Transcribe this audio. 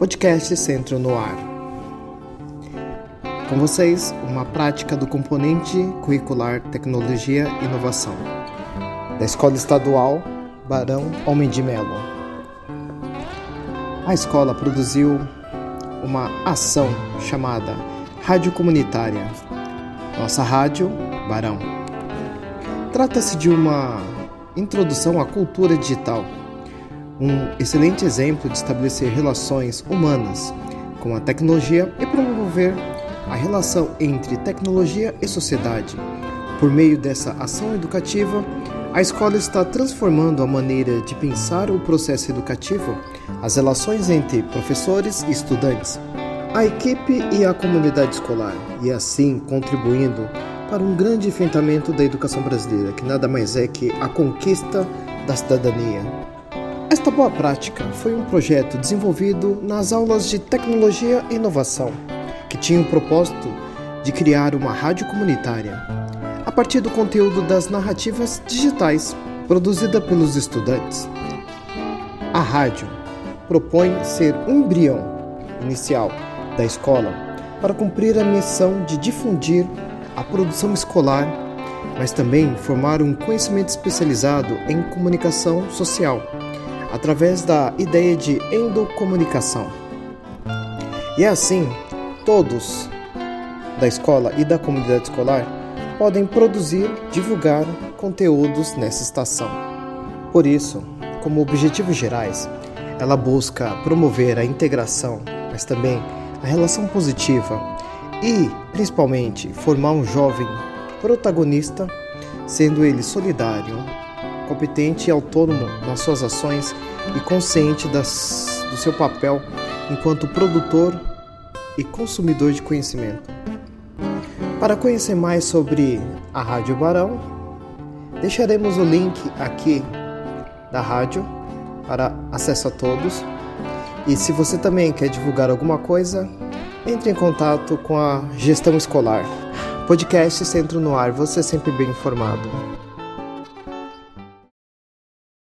Podcast Centro no Ar. Com vocês, uma prática do componente curricular Tecnologia e Inovação, da Escola Estadual Barão Homem de Melo. A escola produziu uma ação chamada Rádio Comunitária. Nossa rádio, Barão. Trata-se de uma introdução à cultura digital um excelente exemplo de estabelecer relações humanas com a tecnologia e promover a relação entre tecnologia e sociedade. Por meio dessa ação educativa, a escola está transformando a maneira de pensar o processo educativo, as relações entre professores e estudantes, a equipe e a comunidade escolar, e assim contribuindo para um grande enfrentamento da educação brasileira, que nada mais é que a conquista da cidadania. Esta boa prática foi um projeto desenvolvido nas aulas de tecnologia e inovação, que tinha o propósito de criar uma rádio comunitária, a partir do conteúdo das narrativas digitais produzida pelos estudantes. A rádio propõe ser um embrião inicial da escola para cumprir a missão de difundir a produção escolar, mas também formar um conhecimento especializado em comunicação social através da ideia de endocomunicação. E assim, todos da escola e da comunidade escolar podem produzir, divulgar conteúdos nessa estação. Por isso, como objetivos gerais, ela busca promover a integração, mas também a relação positiva e, principalmente, formar um jovem protagonista, sendo ele solidário, competente e autônomo nas suas ações e consciente das, do seu papel enquanto produtor e consumidor de conhecimento. Para conhecer mais sobre a Rádio Barão, deixaremos o link aqui da rádio para acesso a todos. E se você também quer divulgar alguma coisa, entre em contato com a gestão escolar. Podcast Centro no Ar, você é sempre bem informado.